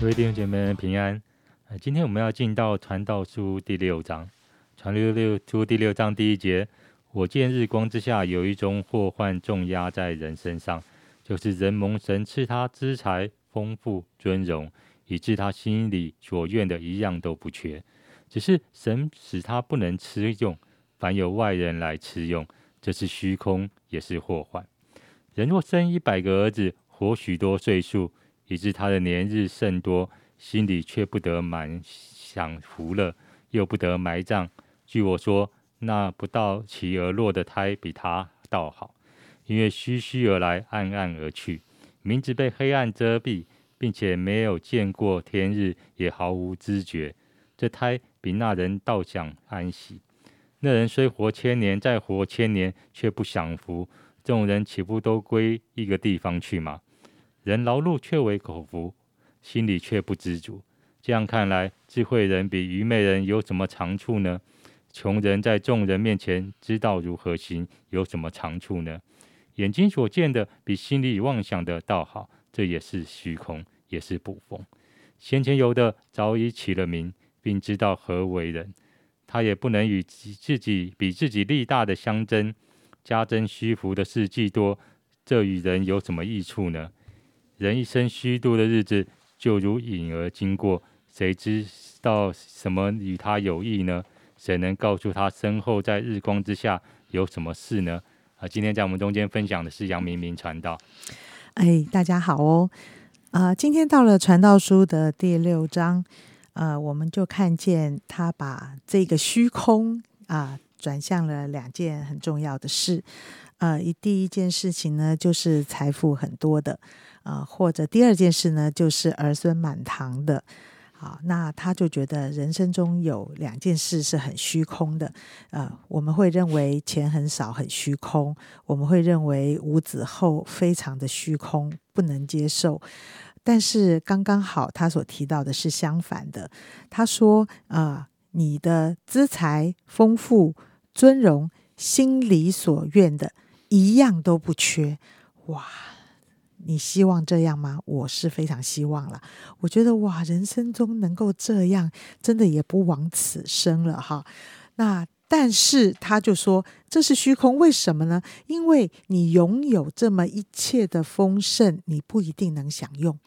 各位弟兄姐妹平安。今天我们要进到传道书第六章，传六六书第六章第一节。我见日光之下有一种祸患重压在人身上，就是人蒙神赐他资财、丰富、尊荣，以致他心里所愿的一样都不缺，只是神使他不能吃用，凡有外人来吃用，这是虚空，也是祸患。人若生一百个儿子，活许多岁数，以致他的年日甚多。心里却不得满享福乐，又不得埋葬。据我说，那不到其而落的胎比他倒好，因为虚虚而来，暗暗而去，名字被黑暗遮蔽，并且没有见过天日，也毫无知觉。这胎比那人倒享安息。那人虽活千年，再活千年，却不享福。众人岂不都归一个地方去吗？人劳碌却为口福。心里却不知足，这样看来，智慧人比愚昧人有什么长处呢？穷人在众人面前知道如何行，有什么长处呢？眼睛所见的比心里妄想的倒好，这也是虚空，也是捕风。先前有的早已起了名，并知道何为人，他也不能与自己比自己力大的相争，加增虚浮的事既多，这与人有什么益处呢？人一生虚度的日子。就如影儿经过，谁知道什么与他有益呢？谁能告诉他身后在日光之下有什么事呢？啊，今天在我们中间分享的是杨明明传道。哎，大家好哦，啊，今天到了传道书的第六章，呃，我们就看见他把这个虚空啊转向了两件很重要的事。呃，一第一件事情呢，就是财富很多的。啊，或者第二件事呢，就是儿孙满堂的。好，那他就觉得人生中有两件事是很虚空的。呃，我们会认为钱很少很虚空，我们会认为无子后非常的虚空，不能接受。但是刚刚好，他所提到的是相反的。他说：啊，你的资财丰富、尊荣，心里所愿的一样都不缺。哇！你希望这样吗？我是非常希望了。我觉得哇，人生中能够这样，真的也不枉此生了哈。那但是他就说这是虚空，为什么呢？因为你拥有这么一切的丰盛，你不一定能享用。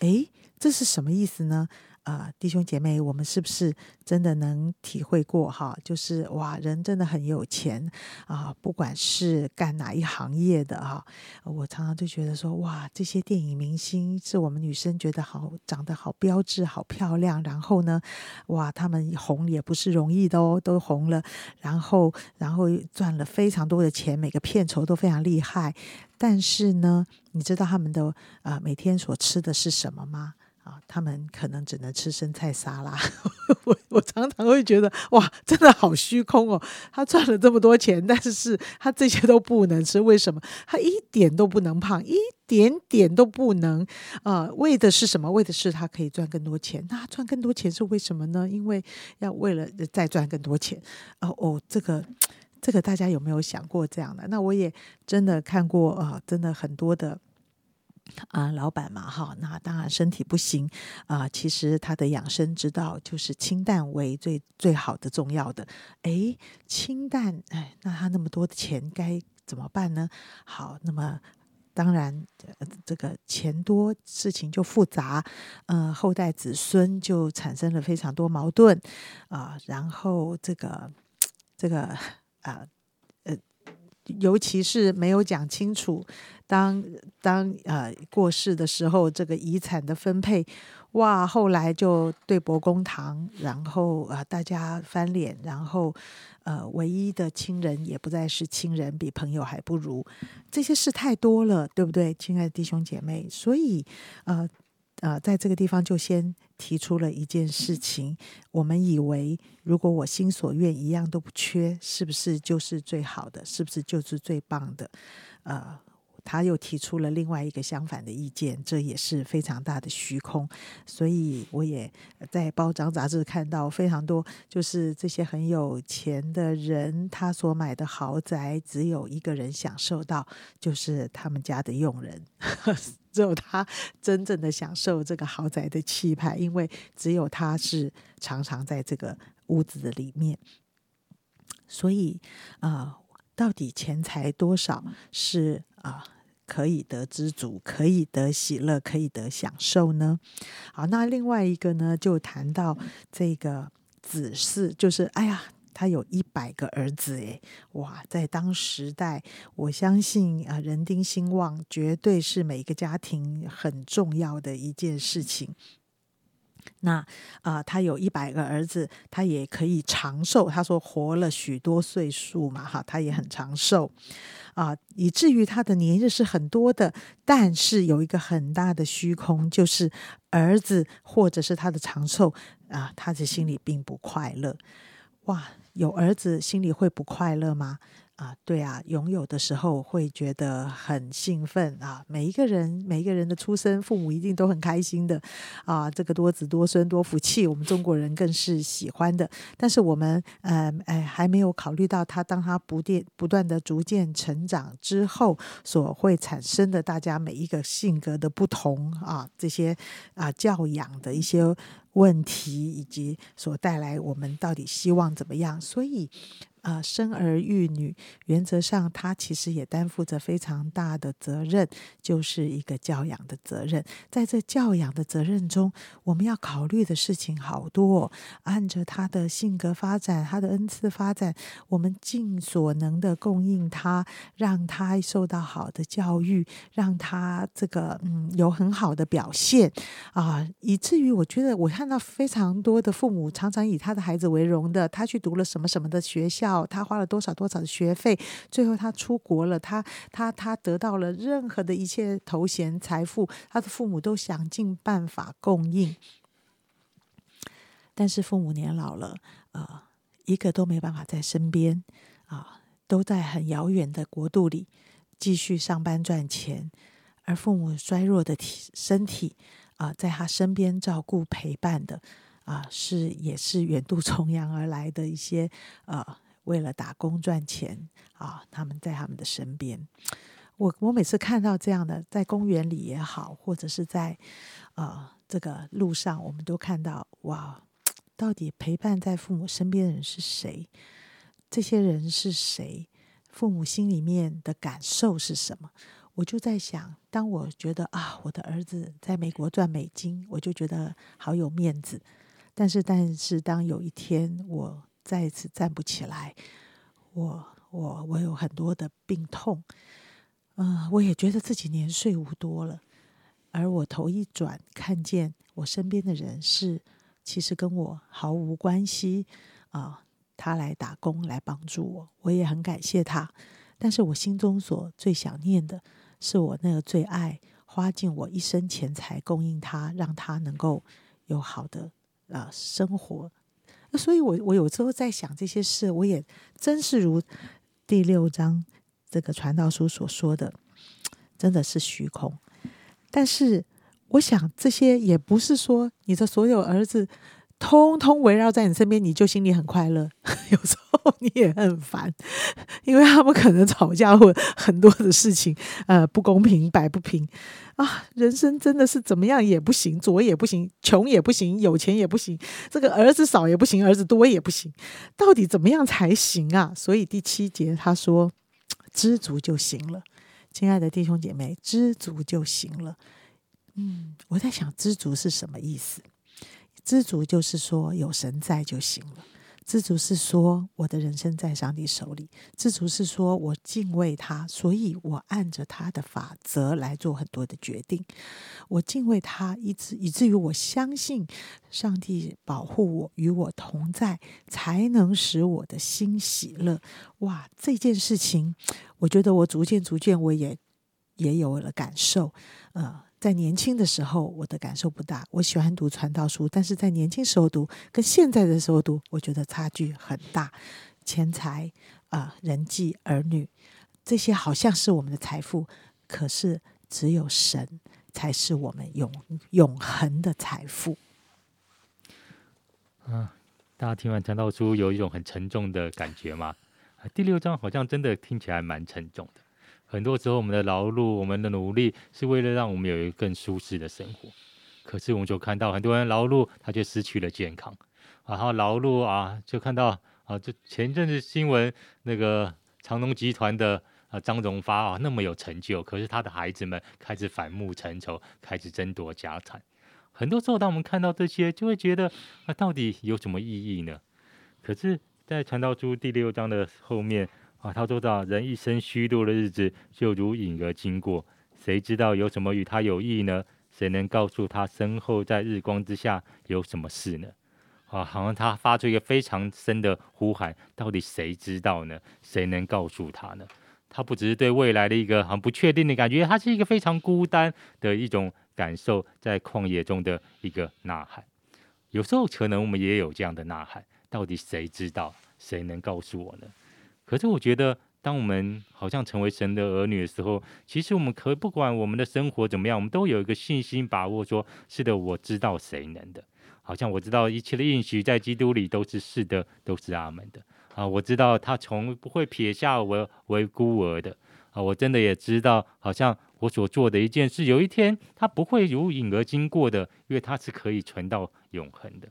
诶，这是什么意思呢？啊，弟兄姐妹，我们是不是真的能体会过哈？就是哇，人真的很有钱啊，不管是干哪一行业的哈，我常常就觉得说哇，这些电影明星是我们女生觉得好，长得好标致、好漂亮，然后呢，哇，他们红也不是容易的哦，都红了，然后然后赚了非常多的钱，每个片酬都非常厉害，但是呢，你知道他们的啊每天所吃的是什么吗？啊，他们可能只能吃生菜沙拉。我我常常会觉得，哇，真的好虚空哦。他赚了这么多钱，但是他这些都不能吃，为什么？他一点都不能胖，一点点都不能。啊，为的是什么？为的是他可以赚更多钱。那赚更多钱是为什么呢？因为要为了再赚更多钱。哦哦，这个这个大家有没有想过这样的？那我也真的看过啊，真的很多的。啊，老板嘛，哈，那当然身体不行啊。其实他的养生之道就是清淡为最最好的、重要的。哎，清淡，哎，那他那么多的钱该怎么办呢？好，那么当然，这个钱多，事情就复杂，呃，后代子孙就产生了非常多矛盾啊。然后这个这个啊，呃，尤其是没有讲清楚。当当呃过世的时候，这个遗产的分配，哇，后来就对簿公堂，然后啊大家翻脸，然后呃唯一的亲人也不再是亲人，比朋友还不如，这些事太多了，对不对，亲爱的弟兄姐妹？所以呃呃，在这个地方就先提出了一件事情，我们以为如果我心所愿一样都不缺，是不是就是最好的？是不是就是最棒的？呃。他又提出了另外一个相反的意见，这也是非常大的虚空。所以我也在包装杂志看到非常多，就是这些很有钱的人，他所买的豪宅只有一个人享受到，就是他们家的佣人，只有他真正的享受这个豪宅的气派，因为只有他是常常在这个屋子的里面。所以啊。到底钱财多少是啊可以得知足，可以得喜乐，可以得享受呢？好，那另外一个呢，就谈到这个子嗣，就是哎呀，他有一百个儿子，诶，哇，在当时代，我相信啊，人丁兴旺绝对是每个家庭很重要的一件事情。那啊，他有一百个儿子，他也可以长寿。他说活了许多岁数嘛，哈，他也很长寿啊，以至于他的年日是很多的。但是有一个很大的虚空，就是儿子或者是他的长寿啊，他的心里并不快乐。哇，有儿子心里会不快乐吗？啊，对啊，拥有的时候会觉得很兴奋啊！每一个人，每一个人的出生，父母一定都很开心的啊！这个多子多孙多福气，我们中国人更是喜欢的。但是我们，呃，哎，还没有考虑到他，当他不断不断的逐渐成长之后，所会产生的大家每一个性格的不同啊，这些啊教养的一些问题，以及所带来我们到底希望怎么样？所以。啊，生儿育女，原则上他其实也担负着非常大的责任，就是一个教养的责任。在这教养的责任中，我们要考虑的事情好多。按着他的性格发展，他的恩赐发展，我们尽所能的供应他，让他受到好的教育，让他这个嗯有很好的表现啊，以至于我觉得我看到非常多的父母常常以他的孩子为荣的，他去读了什么什么的学校。他花了多少多少的学费，最后他出国了，他他他得到了任何的一切头衔财富，他的父母都想尽办法供应，但是父母年老了，呃，一个都没办法在身边啊，都在很遥远的国度里继续上班赚钱，而父母衰弱的体身体啊，在他身边照顾陪伴的啊，是也是远渡重洋而来的一些呃。为了打工赚钱啊，他们在他们的身边。我我每次看到这样的，在公园里也好，或者是在啊这个路上，我们都看到哇，到底陪伴在父母身边的人是谁？这些人是谁？父母心里面的感受是什么？我就在想，当我觉得啊，我的儿子在美国赚美金，我就觉得好有面子。但是，但是当有一天我再一次站不起来，我我我有很多的病痛，嗯，我也觉得自己年岁无多了，而我头一转，看见我身边的人是其实跟我毫无关系啊，他来打工来帮助我，我也很感谢他，但是我心中所最想念的是我那个最爱花尽我一生钱财供应他，让他能够有好的啊生活。那所以，我我有时候在想这些事，我也真是如第六章这个传道书所说的，真的是虚空。但是，我想这些也不是说你的所有儿子。通通围绕在你身边，你就心里很快乐。有时候你也很烦，因为他们可能吵架或很多的事情，呃，不公平、摆不平啊。人生真的是怎么样也不行，左也不行，穷也不行，有钱也不行，这个儿子少也不行，儿子多也不行，到底怎么样才行啊？所以第七节他说：“知足就行了。”亲爱的弟兄姐妹，知足就行了。嗯，我在想，知足是什么意思？知足就是说有神在就行了。知足是说我的人生在上帝手里。知足是说我敬畏他，所以我按着他的法则来做很多的决定。我敬畏他，以至以至于我相信上帝保护我，与我同在，才能使我的心喜乐。哇，这件事情，我觉得我逐渐逐渐我也也有了感受。呃，在年轻的时候，我的感受不大。我喜欢读传道书，但是在年轻时候读，跟现在的时候读，我觉得差距很大。钱财啊、人际、儿女，这些好像是我们的财富，可是只有神才是我们永永恒的财富。大家听完传道书有一种很沉重的感觉吗？第六章好像真的听起来蛮沉重的。很多时候，我们的劳碌、我们的努力，是为了让我们有一个更舒适的生活。可是，我们就看到很多人劳碌，他却失去了健康。然后劳碌啊，就看到啊，就前阵子新闻那个长隆集团的啊张荣发啊那么有成就，可是他的孩子们开始反目成仇，开始争夺家产。很多时候，当我们看到这些，就会觉得啊，到底有什么意义呢？可是，在传道书第六章的后面啊，他说到人一生虚度的日子，就如影儿经过，谁知道有什么与他有益呢？谁能告诉他身后在日光之下有什么事呢？啊，好像他发出一个非常深的呼喊，到底谁知道呢？谁能告诉他呢？他不只是对未来的一个很不确定的感觉，他是一个非常孤单的一种感受，在旷野中的一个呐喊。有时候可能我们也有这样的呐喊，到底谁知道？谁能告诉我呢？可是我觉得，当我们好像成为神的儿女的时候，其实我们可不管我们的生活怎么样，我们都有一个信心把握说，是的，我知道谁能的。好像我知道一切的应许在基督里都是是的，都是阿门的。啊，我知道他从不会撇下我为孤儿的。啊，我真的也知道，好像我所做的一件事，有一天他不会如影而经过的，因为他是可以存到永恒的。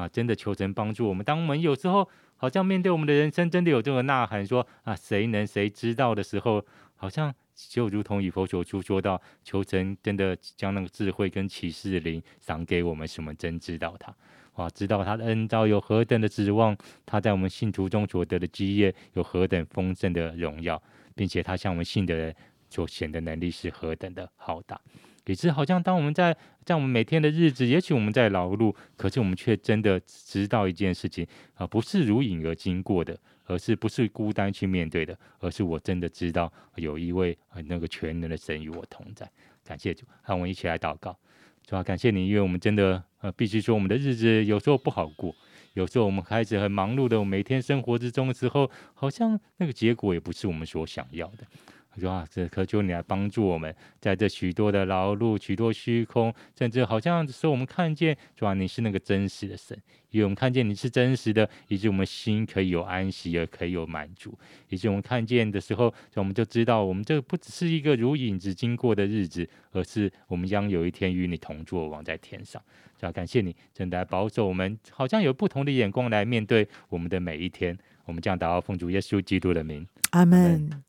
啊，真的求神帮助我们。当我们有时候好像面对我们的人生，真的有这个呐喊说啊，谁能谁知道的时候，好像就如同以佛所出说到，求神真的将那个智慧跟启示灵赏给我们，什么真知道他。啊，知道他的恩招有何等的指望，他在我们信徒中所得的基业有何等丰盛的荣耀，并且他向我们信的人所显的能力是何等的浩大。也是好像当我们在在我们每天的日子，也许我们在劳碌，可是我们却真的知道一件事情啊，不是如影而经过的，而是不是孤单去面对的，而是我真的知道有一位啊那个全能的神与我同在。感谢主，让我们一起来祷告。主啊，感谢你，因为我们真的呃，必须说我们的日子有时候不好过，有时候我们开始很忙碌的，每天生活之中的时候，好像那个结果也不是我们所想要的。主啊，这渴求你来帮助我们，在这许多的劳碌、许多虚空，甚至好像使我们看见，主啊，你是那个真实的神，因为我们看见你是真实的，以致我们心可以有安息，也可以有满足，以致我们看见的时候，我们就知道，我们这不只是一个如影子经过的日子，而是我们将有一天与你同坐，王在天上。主啊，感谢你，真的保守我们，好像有不同的眼光来面对我们的每一天。我们将祷告奉主耶稣基督的名。阿门。